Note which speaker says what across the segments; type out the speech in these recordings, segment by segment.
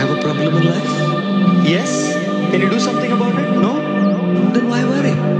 Speaker 1: have a problem in life? Yes? Can you do something about it? No? Then why worry?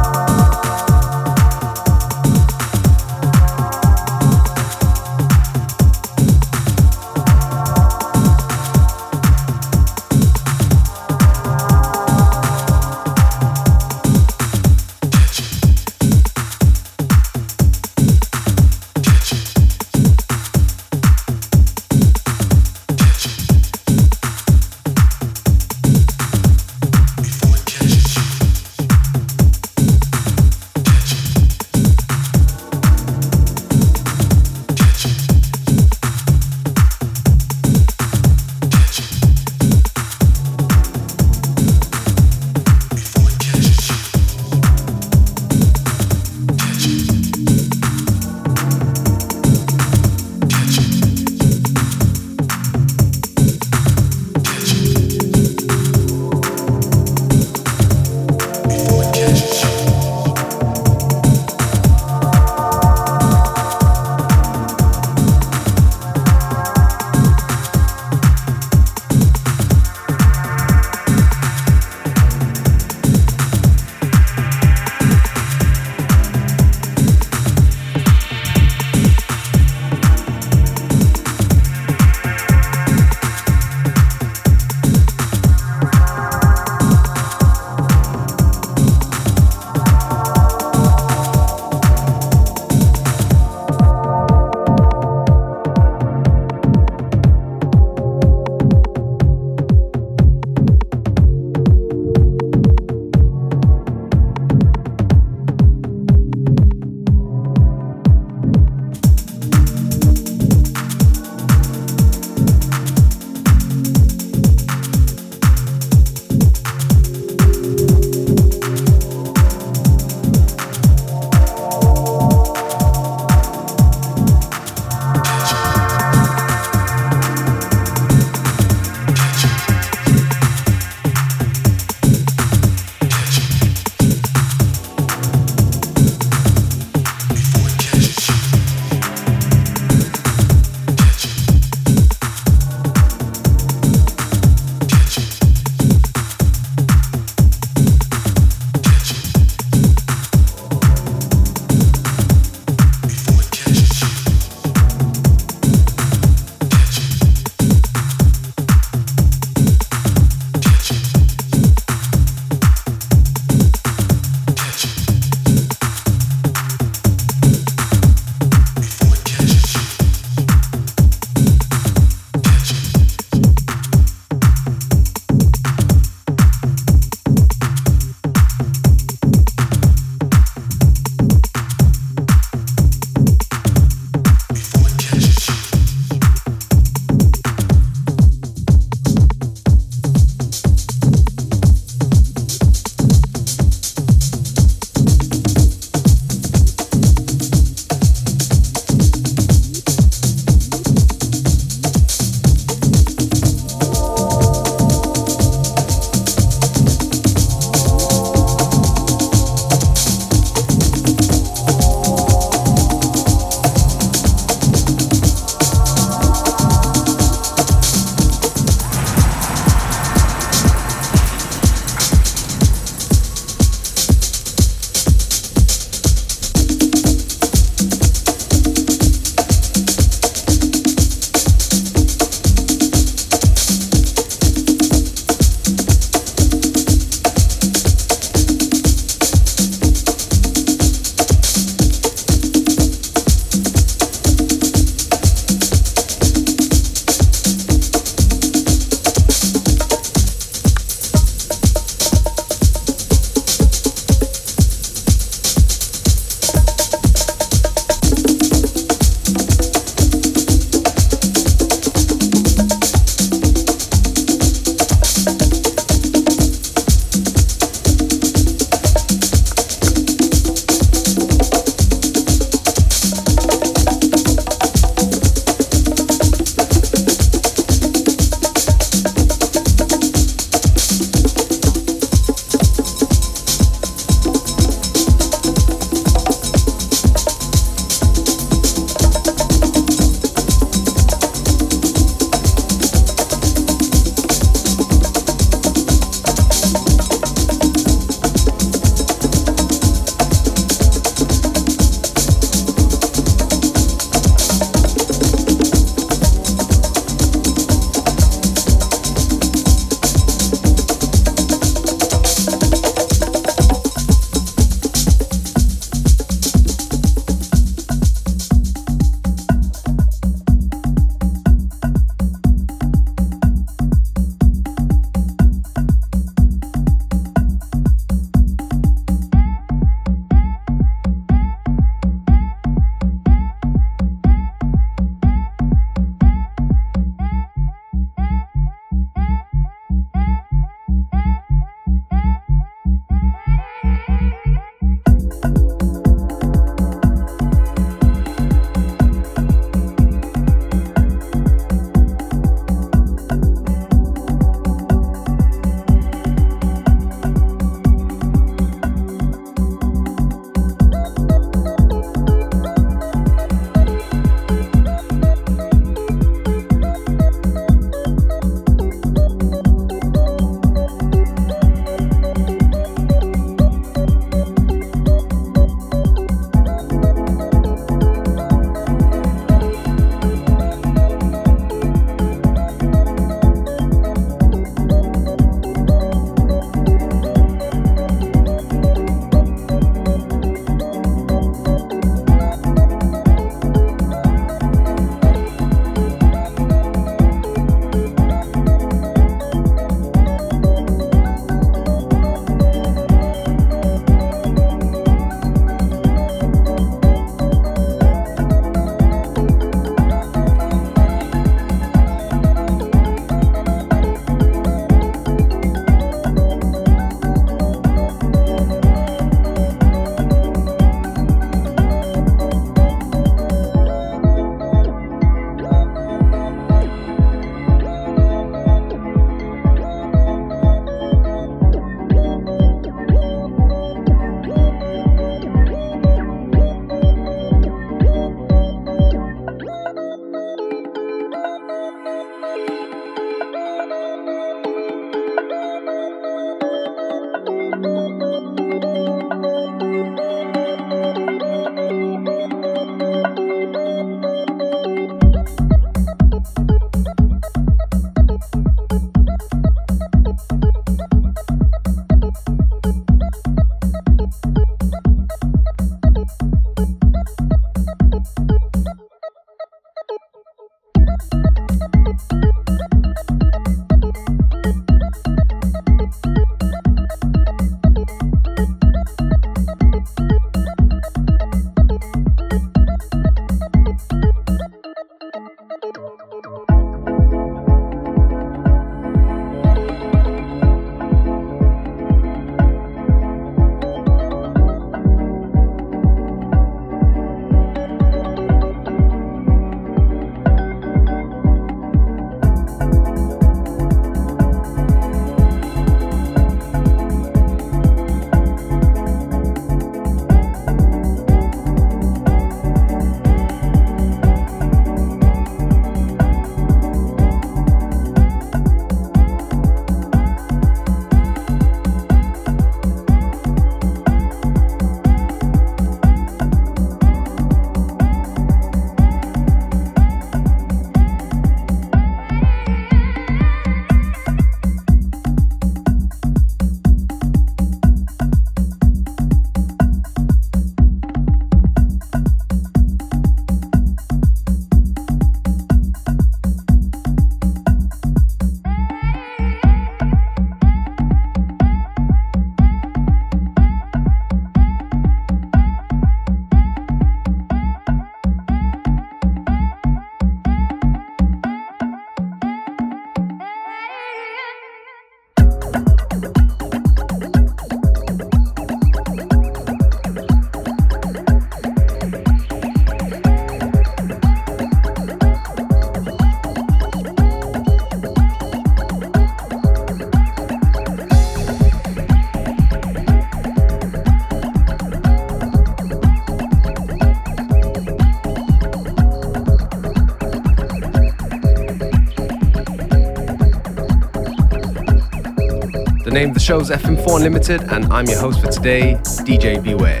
Speaker 2: The name of the show is FM4 Unlimited, and I'm your host for today, DJ Beware.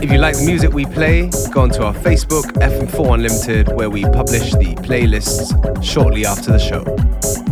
Speaker 2: If you like the music we play, go onto our Facebook, FM4 Unlimited, where we publish the playlists shortly after the show.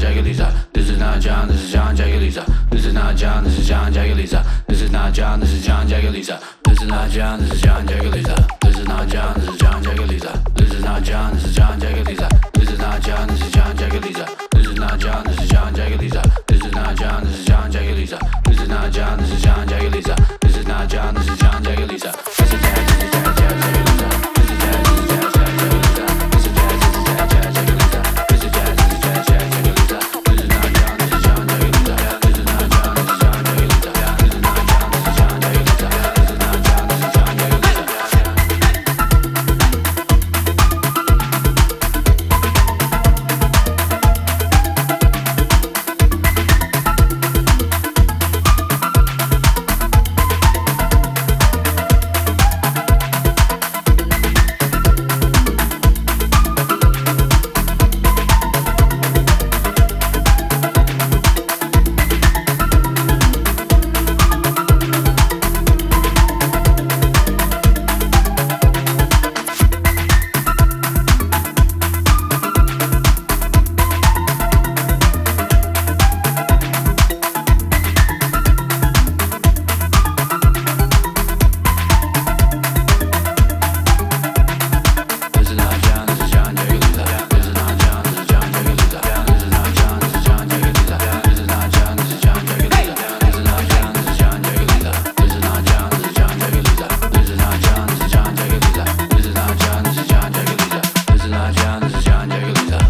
Speaker 3: Jagaliza. This is not John, this is John Jagaliza. This is not John, this is John Jagaliza. This is not John, this is John Jagaliza. This is not John, this is John Jagaliza. This is not John, this is John Jagaliza. This is not John, this is John Jagaliza. This is not John, this is John Jagaliza. This is not John, this is John Jagaliza. This is not John, this is John Jagaliza. This is not John, this is John Jagaliza. This is not John, this is John Jagaliza. This is John, this is John Jagaliza. just join your guitar.